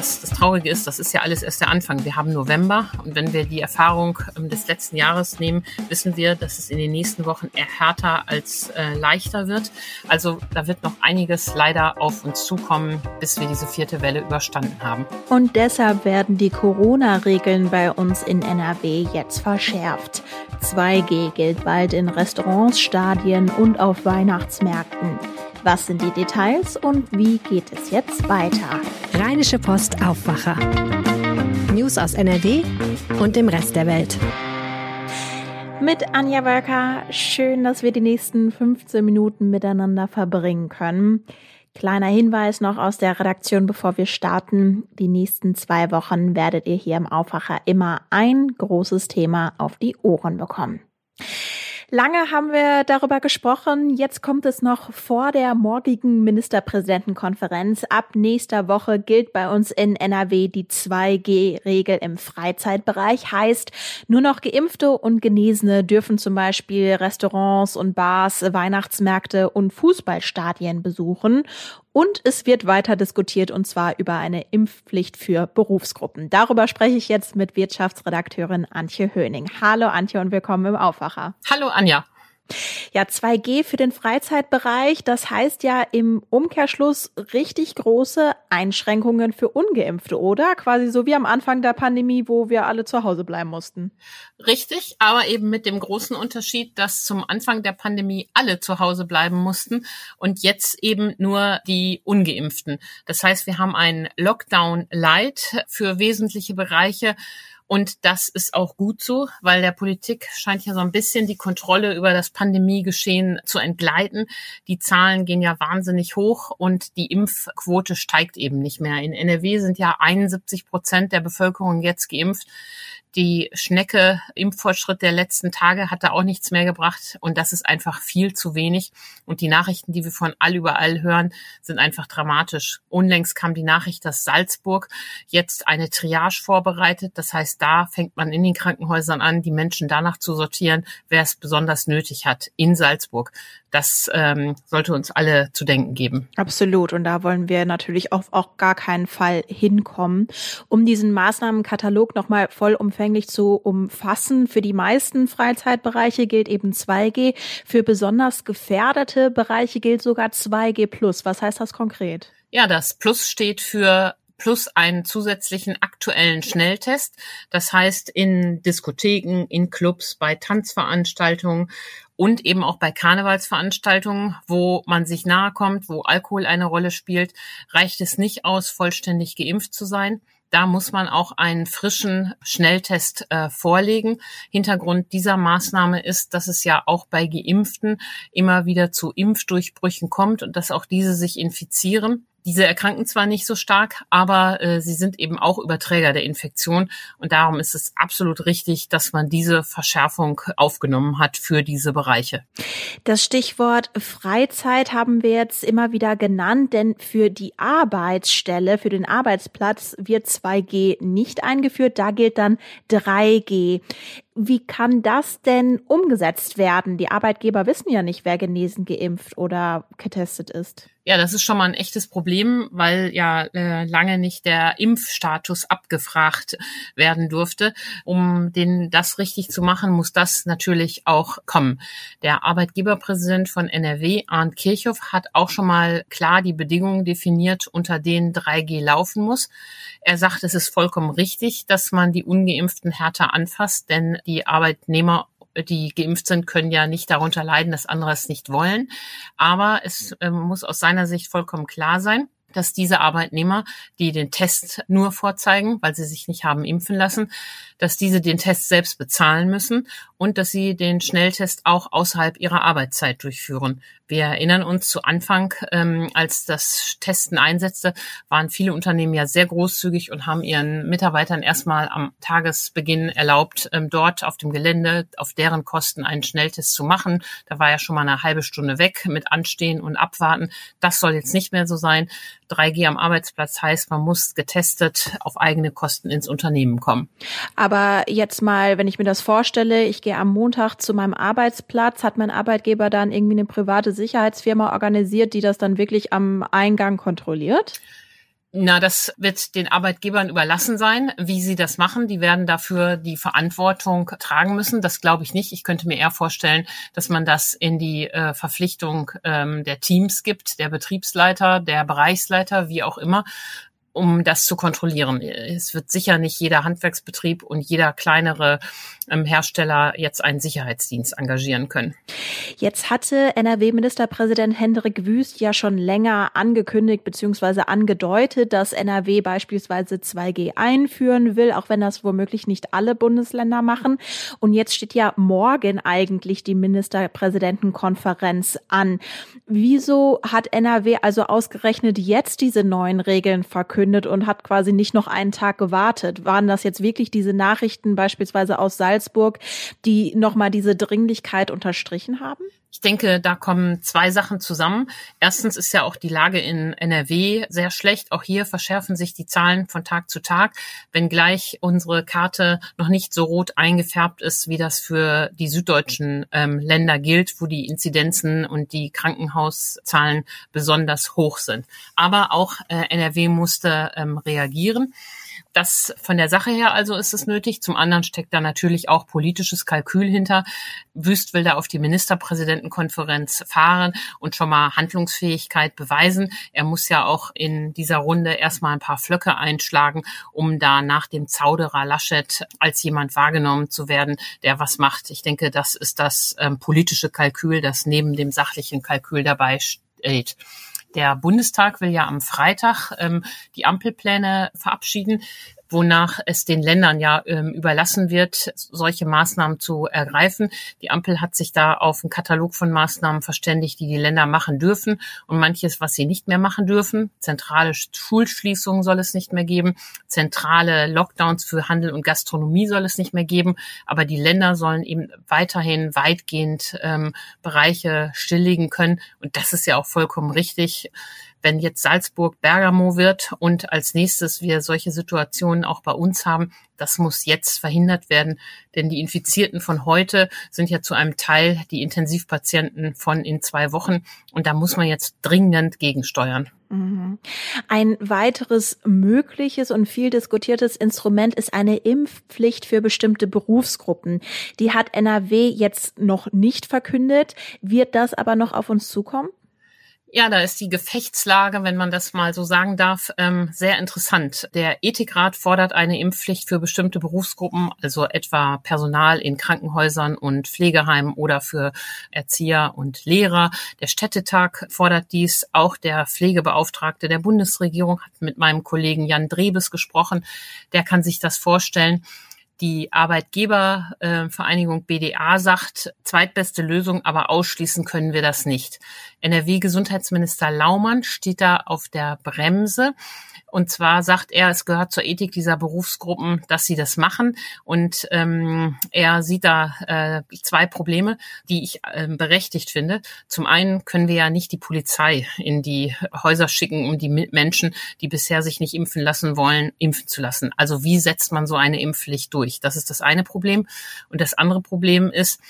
Was das Traurige ist, das ist ja alles erst der Anfang. Wir haben November und wenn wir die Erfahrung ähm, des letzten Jahres nehmen, wissen wir, dass es in den nächsten Wochen eher härter als äh, leichter wird. Also da wird noch einiges leider auf uns zukommen, bis wir diese vierte Welle überstanden haben. Und deshalb werden die Corona-Regeln bei uns in NRW jetzt verschärft. 2G gilt bald in Restaurants, Stadien und auf Weihnachtsmärkten. Was sind die Details und wie geht es jetzt weiter? Rheinische Post Aufwacher. News aus NRW und dem Rest der Welt. Mit Anja Wölker. Schön, dass wir die nächsten 15 Minuten miteinander verbringen können. Kleiner Hinweis noch aus der Redaktion, bevor wir starten. Die nächsten zwei Wochen werdet ihr hier im Aufwacher immer ein großes Thema auf die Ohren bekommen. Lange haben wir darüber gesprochen. Jetzt kommt es noch vor der morgigen Ministerpräsidentenkonferenz. Ab nächster Woche gilt bei uns in NRW die 2G-Regel im Freizeitbereich. Heißt, nur noch Geimpfte und Genesene dürfen zum Beispiel Restaurants und Bars, Weihnachtsmärkte und Fußballstadien besuchen. Und es wird weiter diskutiert und zwar über eine Impfpflicht für Berufsgruppen. Darüber spreche ich jetzt mit Wirtschaftsredakteurin Antje Höning. Hallo Antje und willkommen im Aufwacher. Hallo Anja. Ja, 2G für den Freizeitbereich, das heißt ja im Umkehrschluss richtig große Einschränkungen für ungeimpfte, oder? Quasi so wie am Anfang der Pandemie, wo wir alle zu Hause bleiben mussten. Richtig, aber eben mit dem großen Unterschied, dass zum Anfang der Pandemie alle zu Hause bleiben mussten und jetzt eben nur die ungeimpften. Das heißt, wir haben einen Lockdown Light für wesentliche Bereiche und das ist auch gut so, weil der Politik scheint ja so ein bisschen die Kontrolle über das Pandemiegeschehen zu entgleiten. Die Zahlen gehen ja wahnsinnig hoch und die Impfquote steigt eben nicht mehr. In NRW sind ja 71 Prozent der Bevölkerung jetzt geimpft die Schnecke Impffortschritt der letzten Tage hat da auch nichts mehr gebracht und das ist einfach viel zu wenig. Und die Nachrichten, die wir von all überall hören, sind einfach dramatisch. Unlängst kam die Nachricht, dass Salzburg jetzt eine Triage vorbereitet. Das heißt, da fängt man in den Krankenhäusern an, die Menschen danach zu sortieren, wer es besonders nötig hat in Salzburg. Das ähm, sollte uns alle zu denken geben. Absolut. Und da wollen wir natürlich auf auch gar keinen Fall hinkommen. Um diesen Maßnahmenkatalog nochmal vollumfänglich zu umfassen, für die meisten Freizeitbereiche gilt eben 2G. Für besonders gefährdete Bereiche gilt sogar 2G plus. Was heißt das konkret? Ja, das Plus steht für plus einen zusätzlichen aktuellen Schnelltest. Das heißt, in Diskotheken, in Clubs, bei Tanzveranstaltungen und eben auch bei Karnevalsveranstaltungen, wo man sich nahe kommt, wo Alkohol eine Rolle spielt, reicht es nicht aus, vollständig geimpft zu sein. Da muss man auch einen frischen Schnelltest äh, vorlegen. Hintergrund dieser Maßnahme ist, dass es ja auch bei Geimpften immer wieder zu Impfdurchbrüchen kommt und dass auch diese sich infizieren. Diese erkranken zwar nicht so stark, aber äh, sie sind eben auch Überträger der Infektion. Und darum ist es absolut richtig, dass man diese Verschärfung aufgenommen hat für diese Bereiche. Das Stichwort Freizeit haben wir jetzt immer wieder genannt, denn für die Arbeitsstelle, für den Arbeitsplatz wird 2G nicht eingeführt. Da gilt dann 3G. Wie kann das denn umgesetzt werden? Die Arbeitgeber wissen ja nicht, wer genesen, geimpft oder getestet ist. Ja, das ist schon mal ein echtes Problem, weil ja äh, lange nicht der Impfstatus abgefragt werden durfte. Um den das richtig zu machen, muss das natürlich auch kommen. Der Arbeitgeberpräsident von NRW, Arndt Kirchhoff, hat auch schon mal klar die Bedingungen definiert, unter denen 3G laufen muss. Er sagt, es ist vollkommen richtig, dass man die ungeimpften härter anfasst, denn die Arbeitnehmer die geimpft sind, können ja nicht darunter leiden, dass andere es nicht wollen. Aber es äh, muss aus seiner Sicht vollkommen klar sein, dass diese Arbeitnehmer, die den Test nur vorzeigen, weil sie sich nicht haben impfen lassen, dass diese den Test selbst bezahlen müssen und dass sie den Schnelltest auch außerhalb ihrer Arbeitszeit durchführen. Wir erinnern uns zu Anfang, ähm, als das Testen einsetzte, waren viele Unternehmen ja sehr großzügig und haben ihren Mitarbeitern erstmal am Tagesbeginn erlaubt, ähm, dort auf dem Gelände auf deren Kosten einen Schnelltest zu machen. Da war ja schon mal eine halbe Stunde weg mit Anstehen und Abwarten. Das soll jetzt nicht mehr so sein. 3G am Arbeitsplatz heißt, man muss getestet auf eigene Kosten ins Unternehmen kommen. Aber jetzt mal, wenn ich mir das vorstelle, ich gehe am Montag zu meinem Arbeitsplatz, hat mein Arbeitgeber dann irgendwie eine private Sicherheitsfirma organisiert, die das dann wirklich am Eingang kontrolliert? Na, das wird den Arbeitgebern überlassen sein, wie sie das machen. Die werden dafür die Verantwortung tragen müssen. Das glaube ich nicht. Ich könnte mir eher vorstellen, dass man das in die äh, Verpflichtung ähm, der Teams gibt, der Betriebsleiter, der Bereichsleiter, wie auch immer, um das zu kontrollieren. Es wird sicher nicht jeder Handwerksbetrieb und jeder kleinere ähm, Hersteller jetzt einen Sicherheitsdienst engagieren können. Jetzt hatte NRW-Ministerpräsident Hendrik Wüst ja schon länger angekündigt bzw. angedeutet, dass NRW beispielsweise 2G einführen will, auch wenn das womöglich nicht alle Bundesländer machen. Und jetzt steht ja morgen eigentlich die Ministerpräsidentenkonferenz an. Wieso hat NRW also ausgerechnet jetzt diese neuen Regeln verkündet? Verkündet und hat quasi nicht noch einen Tag gewartet. Waren das jetzt wirklich diese Nachrichten beispielsweise aus Salzburg, die nochmal diese Dringlichkeit unterstrichen haben? Ich denke, da kommen zwei Sachen zusammen. Erstens ist ja auch die Lage in NRW sehr schlecht. Auch hier verschärfen sich die Zahlen von Tag zu Tag, wenngleich unsere Karte noch nicht so rot eingefärbt ist, wie das für die süddeutschen ähm, Länder gilt, wo die Inzidenzen und die Krankenhauszahlen besonders hoch sind. Aber auch äh, NRW musste ähm, reagieren. Das von der Sache her also ist es nötig. Zum anderen steckt da natürlich auch politisches Kalkül hinter. Wüst will da auf die Ministerpräsidentenkonferenz fahren und schon mal Handlungsfähigkeit beweisen. Er muss ja auch in dieser Runde erstmal ein paar Flöcke einschlagen, um da nach dem Zauderer Laschet als jemand wahrgenommen zu werden, der was macht. Ich denke, das ist das ähm, politische Kalkül, das neben dem sachlichen Kalkül dabei steht. Der Bundestag will ja am Freitag ähm, die Ampelpläne verabschieden wonach es den Ländern ja ähm, überlassen wird, solche Maßnahmen zu ergreifen. Die Ampel hat sich da auf einen Katalog von Maßnahmen verständigt, die die Länder machen dürfen und manches, was sie nicht mehr machen dürfen. Zentrale Schulschließungen soll es nicht mehr geben, zentrale Lockdowns für Handel und Gastronomie soll es nicht mehr geben, aber die Länder sollen eben weiterhin weitgehend ähm, Bereiche stilllegen können und das ist ja auch vollkommen richtig wenn jetzt Salzburg Bergamo wird und als nächstes wir solche Situationen auch bei uns haben, das muss jetzt verhindert werden, denn die Infizierten von heute sind ja zu einem Teil die Intensivpatienten von in zwei Wochen und da muss man jetzt dringend gegensteuern. Mhm. Ein weiteres mögliches und viel diskutiertes Instrument ist eine Impfpflicht für bestimmte Berufsgruppen. Die hat NRW jetzt noch nicht verkündet. Wird das aber noch auf uns zukommen? Ja, da ist die Gefechtslage, wenn man das mal so sagen darf, ähm, sehr interessant. Der Ethikrat fordert eine Impfpflicht für bestimmte Berufsgruppen, also etwa Personal in Krankenhäusern und Pflegeheimen oder für Erzieher und Lehrer. Der Städtetag fordert dies. Auch der Pflegebeauftragte der Bundesregierung hat mit meinem Kollegen Jan Drebes gesprochen. Der kann sich das vorstellen. Die Arbeitgebervereinigung BDA sagt, zweitbeste Lösung, aber ausschließen können wir das nicht. NRW-Gesundheitsminister Laumann steht da auf der Bremse. Und zwar sagt er, es gehört zur Ethik dieser Berufsgruppen, dass sie das machen. Und ähm, er sieht da äh, zwei Probleme, die ich äh, berechtigt finde. Zum einen können wir ja nicht die Polizei in die Häuser schicken, um die Menschen, die bisher sich nicht impfen lassen wollen, impfen zu lassen. Also wie setzt man so eine Impfpflicht durch? Das ist das eine Problem. Und das andere Problem ist,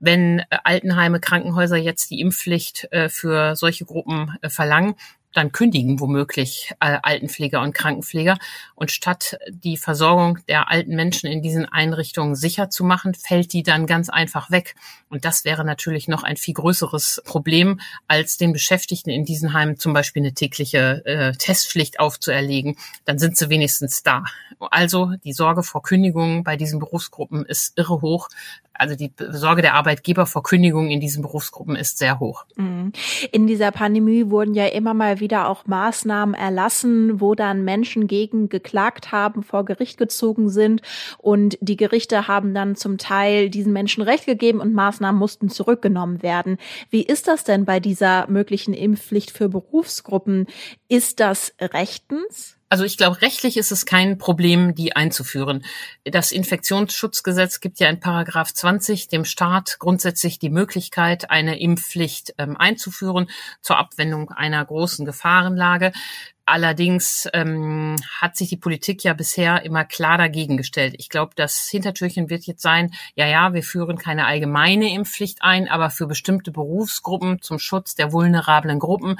wenn äh, Altenheime, Krankenhäuser jetzt die Impfpflicht äh, für solche Gruppen äh, verlangen, dann kündigen womöglich äh, Altenpfleger und Krankenpfleger. Und statt die Versorgung der alten Menschen in diesen Einrichtungen sicher zu machen, fällt die dann ganz einfach weg. Und das wäre natürlich noch ein viel größeres Problem, als den Beschäftigten in diesen Heimen zum Beispiel eine tägliche äh, Testpflicht aufzuerlegen. Dann sind sie wenigstens da. Also die Sorge vor Kündigungen bei diesen Berufsgruppen ist irre hoch. Also die Sorge der Arbeitgeber vor Kündigungen in diesen Berufsgruppen ist sehr hoch. Mhm. In dieser Pandemie wurden ja immer mal wieder auch Maßnahmen erlassen, wo dann Menschen gegen geklagt haben, vor Gericht gezogen sind und die Gerichte haben dann zum Teil diesen Menschen Recht gegeben und Maßnahmen mussten zurückgenommen werden. Wie ist das denn bei dieser möglichen Impfpflicht für Berufsgruppen? Ist das rechtens? Also ich glaube, rechtlich ist es kein Problem, die einzuführen. Das Infektionsschutzgesetz gibt ja in Paragraph 20 dem Staat grundsätzlich die Möglichkeit, eine Impfpflicht ähm, einzuführen zur Abwendung einer großen Gefahrenlage. Allerdings ähm, hat sich die Politik ja bisher immer klar dagegen gestellt. Ich glaube, das Hintertürchen wird jetzt sein, ja, ja, wir führen keine allgemeine Impfpflicht ein, aber für bestimmte Berufsgruppen zum Schutz der vulnerablen Gruppen,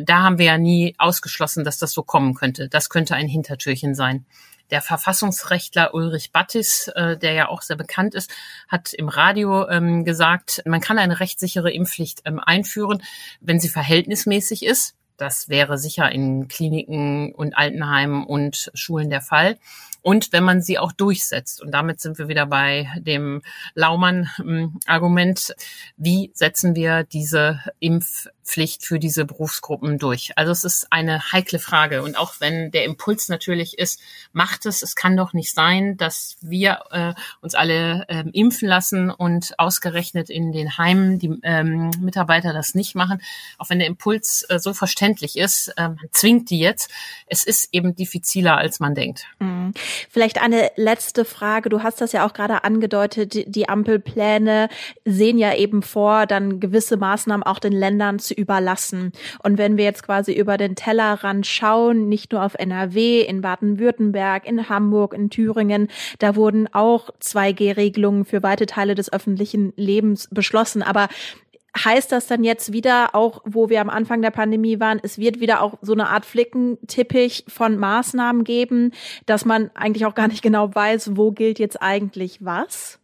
da haben wir ja nie ausgeschlossen, dass das so kommen könnte. Das könnte ein Hintertürchen sein. Der Verfassungsrechtler Ulrich Battis, äh, der ja auch sehr bekannt ist, hat im Radio ähm, gesagt, man kann eine rechtssichere Impfpflicht ähm, einführen, wenn sie verhältnismäßig ist. Das wäre sicher in Kliniken und Altenheimen und Schulen der Fall und wenn man sie auch durchsetzt. Und damit sind wir wieder bei dem Laumann-Argument. Wie setzen wir diese Impfpflicht für diese Berufsgruppen durch? Also es ist eine heikle Frage. Und auch wenn der Impuls natürlich ist, macht es, es kann doch nicht sein, dass wir äh, uns alle äh, impfen lassen und ausgerechnet in den Heimen die ähm, Mitarbeiter das nicht machen. Auch wenn der Impuls äh, so verständlich ist, äh, man zwingt die jetzt. Es ist eben diffiziler, als man denkt. Mhm. Vielleicht eine letzte Frage. Du hast das ja auch gerade angedeutet. Die Ampelpläne sehen ja eben vor, dann gewisse Maßnahmen auch den Ländern zu überlassen. Und wenn wir jetzt quasi über den Tellerrand schauen, nicht nur auf NRW, in Baden-Württemberg, in Hamburg, in Thüringen, da wurden auch 2G-Regelungen für weite Teile des öffentlichen Lebens beschlossen. Aber heißt das dann jetzt wieder, auch wo wir am Anfang der Pandemie waren, es wird wieder auch so eine Art Flickenteppich von Maßnahmen geben, dass man eigentlich auch gar nicht genau weiß, wo gilt jetzt eigentlich was?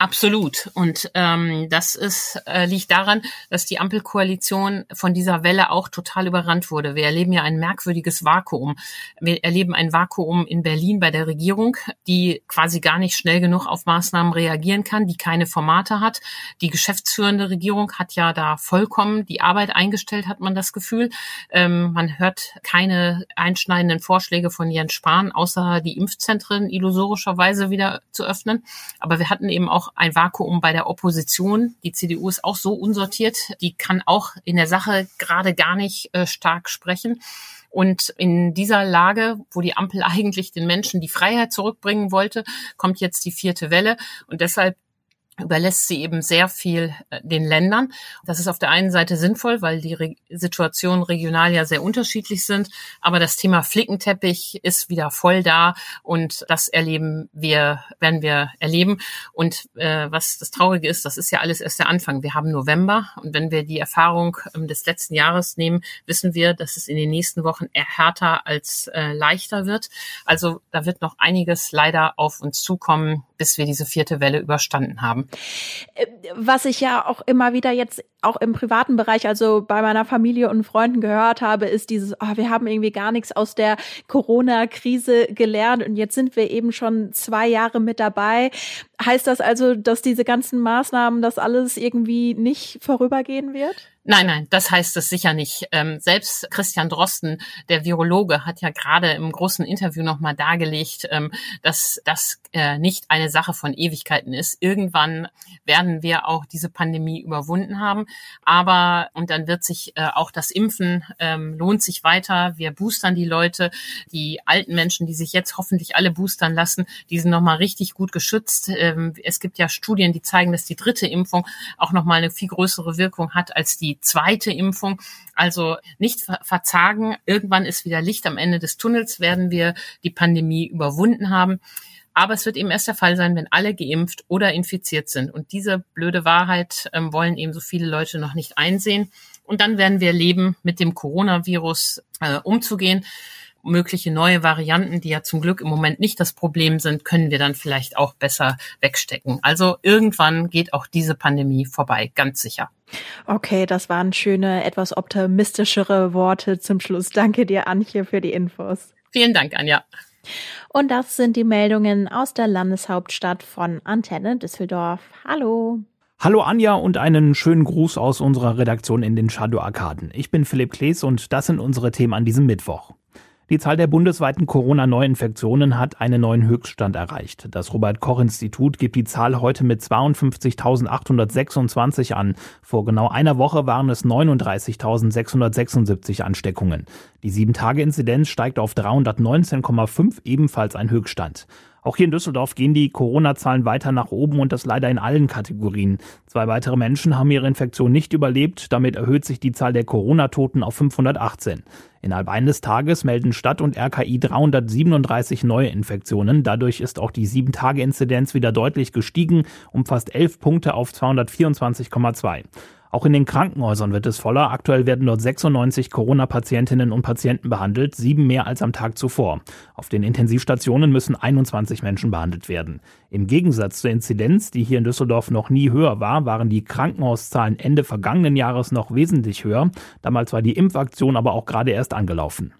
Absolut. Und ähm, das ist, äh, liegt daran, dass die Ampelkoalition von dieser Welle auch total überrannt wurde. Wir erleben ja ein merkwürdiges Vakuum. Wir erleben ein Vakuum in Berlin bei der Regierung, die quasi gar nicht schnell genug auf Maßnahmen reagieren kann, die keine Formate hat. Die geschäftsführende Regierung hat ja da vollkommen die Arbeit eingestellt, hat man das Gefühl. Ähm, man hört keine einschneidenden Vorschläge von Jens Spahn, außer die Impfzentren illusorischerweise wieder zu öffnen. Aber wir hatten eben auch ein Vakuum bei der Opposition. Die CDU ist auch so unsortiert. Die kann auch in der Sache gerade gar nicht äh, stark sprechen. Und in dieser Lage, wo die Ampel eigentlich den Menschen die Freiheit zurückbringen wollte, kommt jetzt die vierte Welle. Und deshalb überlässt sie eben sehr viel äh, den Ländern. Das ist auf der einen Seite sinnvoll, weil die Re Situationen regional ja sehr unterschiedlich sind. Aber das Thema Flickenteppich ist wieder voll da und das erleben wir, werden wir erleben. Und äh, was das Traurige ist, das ist ja alles erst der Anfang. Wir haben November und wenn wir die Erfahrung ähm, des letzten Jahres nehmen, wissen wir, dass es in den nächsten Wochen härter als äh, leichter wird. Also da wird noch einiges leider auf uns zukommen, bis wir diese vierte Welle überstanden haben. Äh, was ich ja auch immer wieder jetzt auch im privaten Bereich, also bei meiner Familie und Freunden gehört habe, ist dieses, oh, wir haben irgendwie gar nichts aus der Corona-Krise gelernt und jetzt sind wir eben schon zwei Jahre mit dabei. Heißt das also, dass diese ganzen Maßnahmen, das alles irgendwie nicht vorübergehen wird? Nein, nein, das heißt es sicher nicht. Ähm, selbst Christian Drosten, der Virologe, hat ja gerade im großen Interview nochmal dargelegt, ähm, dass das äh, nicht eine Sache von Ewigkeiten ist. Irgendwann werden wir auch diese Pandemie überwunden haben. Aber, und dann wird sich äh, auch das Impfen ähm, lohnt sich weiter. Wir boostern die Leute. Die alten Menschen, die sich jetzt hoffentlich alle boostern lassen, die sind nochmal richtig gut geschützt. Ähm, es gibt ja Studien, die zeigen, dass die dritte Impfung auch nochmal eine viel größere Wirkung hat als die zweite Impfung. Also nicht verzagen. Irgendwann ist wieder Licht am Ende des Tunnels, werden wir die Pandemie überwunden haben. Aber es wird eben erst der Fall sein, wenn alle geimpft oder infiziert sind. Und diese blöde Wahrheit ähm, wollen eben so viele Leute noch nicht einsehen. Und dann werden wir leben, mit dem Coronavirus äh, umzugehen. Mögliche neue Varianten, die ja zum Glück im Moment nicht das Problem sind, können wir dann vielleicht auch besser wegstecken. Also irgendwann geht auch diese Pandemie vorbei, ganz sicher. Okay, das waren schöne, etwas optimistischere Worte zum Schluss. Danke dir, Antje, für die Infos. Vielen Dank, Anja. Und das sind die Meldungen aus der Landeshauptstadt von Antenne Düsseldorf. Hallo. Hallo Anja und einen schönen Gruß aus unserer Redaktion in den Shadow Arkaden. Ich bin Philipp Klees und das sind unsere Themen an diesem Mittwoch. Die Zahl der bundesweiten Corona-Neuinfektionen hat einen neuen Höchststand erreicht. Das Robert-Koch-Institut gibt die Zahl heute mit 52.826 an. Vor genau einer Woche waren es 39.676 Ansteckungen. Die 7-Tage-Inzidenz steigt auf 319,5, ebenfalls ein Höchststand. Auch hier in Düsseldorf gehen die Corona-Zahlen weiter nach oben und das leider in allen Kategorien. Zwei weitere Menschen haben ihre Infektion nicht überlebt. Damit erhöht sich die Zahl der Corona-Toten auf 518. Innerhalb eines Tages melden Stadt und RKI 337 neue Infektionen. Dadurch ist auch die 7-Tage-Inzidenz wieder deutlich gestiegen, um fast 11 Punkte auf 224,2. Auch in den Krankenhäusern wird es voller. Aktuell werden dort 96 Corona-Patientinnen und Patienten behandelt, sieben mehr als am Tag zuvor. Auf den Intensivstationen müssen 21 Menschen behandelt werden. Im Gegensatz zur Inzidenz, die hier in Düsseldorf noch nie höher war, waren die Krankenhauszahlen Ende vergangenen Jahres noch wesentlich höher. Damals war die Impfaktion aber auch gerade erst angelaufen.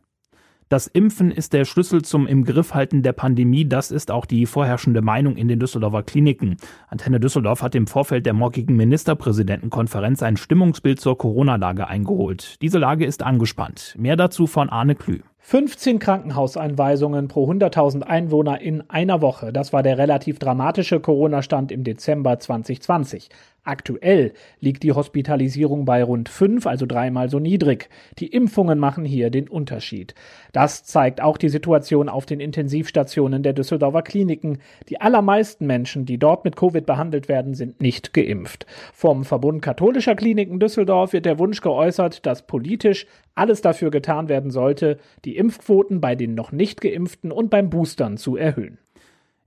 Das Impfen ist der Schlüssel zum im Griff halten der Pandemie. Das ist auch die vorherrschende Meinung in den Düsseldorfer Kliniken. Antenne Düsseldorf hat im Vorfeld der morgigen Ministerpräsidentenkonferenz ein Stimmungsbild zur Corona-Lage eingeholt. Diese Lage ist angespannt. Mehr dazu von Arne Klü. 15 Krankenhauseinweisungen pro 100.000 Einwohner in einer Woche. Das war der relativ dramatische Corona-Stand im Dezember 2020. Aktuell liegt die Hospitalisierung bei rund fünf, also dreimal so niedrig. Die Impfungen machen hier den Unterschied. Das zeigt auch die Situation auf den Intensivstationen der Düsseldorfer Kliniken. Die allermeisten Menschen, die dort mit Covid behandelt werden, sind nicht geimpft. Vom Verbund katholischer Kliniken Düsseldorf wird der Wunsch geäußert, dass politisch alles dafür getan werden sollte, die Impfquoten bei den noch nicht geimpften und beim Boostern zu erhöhen.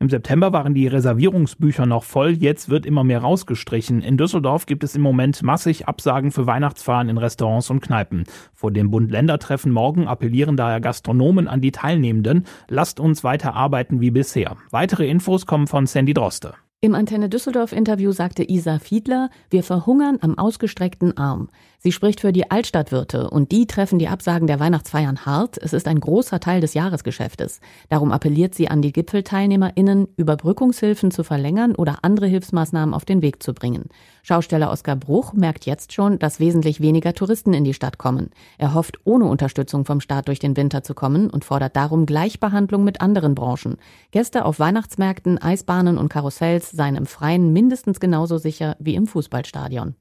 Im September waren die Reservierungsbücher noch voll, jetzt wird immer mehr rausgestrichen. In Düsseldorf gibt es im Moment massig Absagen für Weihnachtsfahren in Restaurants und Kneipen. Vor dem Bund-Länder-Treffen morgen appellieren daher Gastronomen an die Teilnehmenden, lasst uns weiter arbeiten wie bisher. Weitere Infos kommen von Sandy Droste. Im Antenne Düsseldorf Interview sagte Isa Fiedler, wir verhungern am ausgestreckten Arm. Sie spricht für die Altstadtwirte und die treffen die Absagen der Weihnachtsfeiern hart. Es ist ein großer Teil des Jahresgeschäftes. Darum appelliert sie an die GipfelteilnehmerInnen, Überbrückungshilfen zu verlängern oder andere Hilfsmaßnahmen auf den Weg zu bringen. Schausteller Oskar Bruch merkt jetzt schon, dass wesentlich weniger Touristen in die Stadt kommen. Er hofft, ohne Unterstützung vom Staat durch den Winter zu kommen und fordert darum Gleichbehandlung mit anderen Branchen. Gäste auf Weihnachtsmärkten, Eisbahnen und Karussells seien im Freien mindestens genauso sicher wie im Fußballstadion.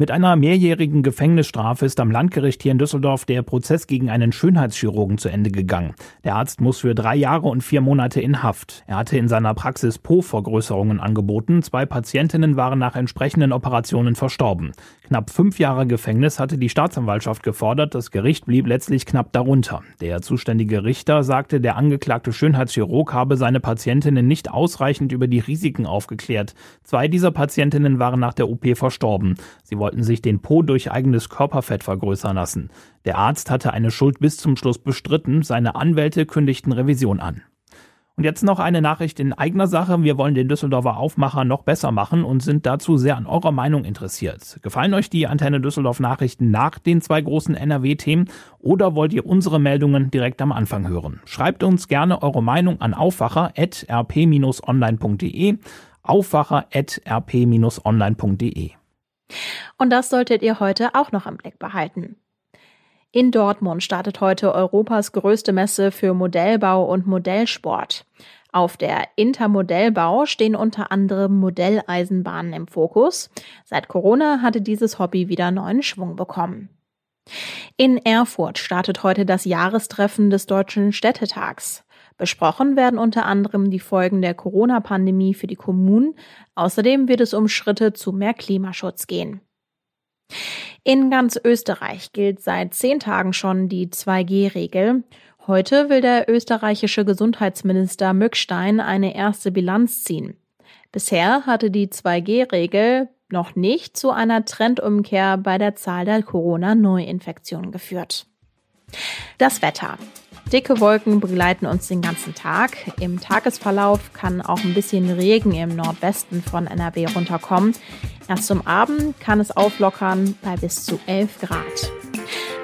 Mit einer mehrjährigen Gefängnisstrafe ist am Landgericht hier in Düsseldorf der Prozess gegen einen Schönheitschirurgen zu Ende gegangen. Der Arzt muss für drei Jahre und vier Monate in Haft. Er hatte in seiner Praxis Po-Vergrößerungen angeboten. Zwei Patientinnen waren nach entsprechenden Operationen verstorben. Knapp fünf Jahre Gefängnis hatte die Staatsanwaltschaft gefordert. Das Gericht blieb letztlich knapp darunter. Der zuständige Richter sagte, der angeklagte Schönheitschirurg habe seine Patientinnen nicht ausreichend über die Risiken aufgeklärt. Zwei dieser Patientinnen waren nach der OP verstorben. Sie sich den Po durch eigenes Körperfett vergrößern lassen. Der Arzt hatte eine Schuld bis zum Schluss bestritten, seine Anwälte kündigten Revision an. Und jetzt noch eine Nachricht in eigener Sache. Wir wollen den Düsseldorfer Aufmacher noch besser machen und sind dazu sehr an eurer Meinung interessiert. Gefallen euch die Antenne Düsseldorf Nachrichten nach den zwei großen NRW-Themen oder wollt ihr unsere Meldungen direkt am Anfang hören? Schreibt uns gerne eure Meinung an aufwacher.rp-online.de aufwacher.rp-online.de und das solltet ihr heute auch noch im Blick behalten. In Dortmund startet heute Europas größte Messe für Modellbau und Modellsport. Auf der Intermodellbau stehen unter anderem Modelleisenbahnen im Fokus. Seit Corona hatte dieses Hobby wieder neuen Schwung bekommen. In Erfurt startet heute das Jahrestreffen des Deutschen Städtetags. Besprochen werden unter anderem die Folgen der Corona-Pandemie für die Kommunen. Außerdem wird es um Schritte zu mehr Klimaschutz gehen. In ganz Österreich gilt seit zehn Tagen schon die 2G-Regel. Heute will der österreichische Gesundheitsminister Mückstein eine erste Bilanz ziehen. Bisher hatte die 2G-Regel noch nicht zu einer Trendumkehr bei der Zahl der Corona-Neuinfektionen geführt. Das Wetter. Dicke Wolken begleiten uns den ganzen Tag. Im Tagesverlauf kann auch ein bisschen Regen im Nordwesten von NRW runterkommen. Erst zum Abend kann es auflockern bei bis zu 11 Grad.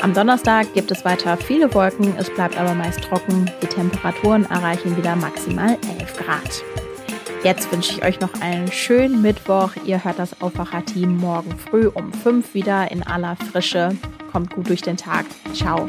Am Donnerstag gibt es weiter viele Wolken, es bleibt aber meist trocken. Die Temperaturen erreichen wieder maximal 11 Grad. Jetzt wünsche ich euch noch einen schönen Mittwoch. Ihr hört das Aufwacher-Team morgen früh um 5 wieder in aller Frische. Kommt gut durch den Tag. Ciao.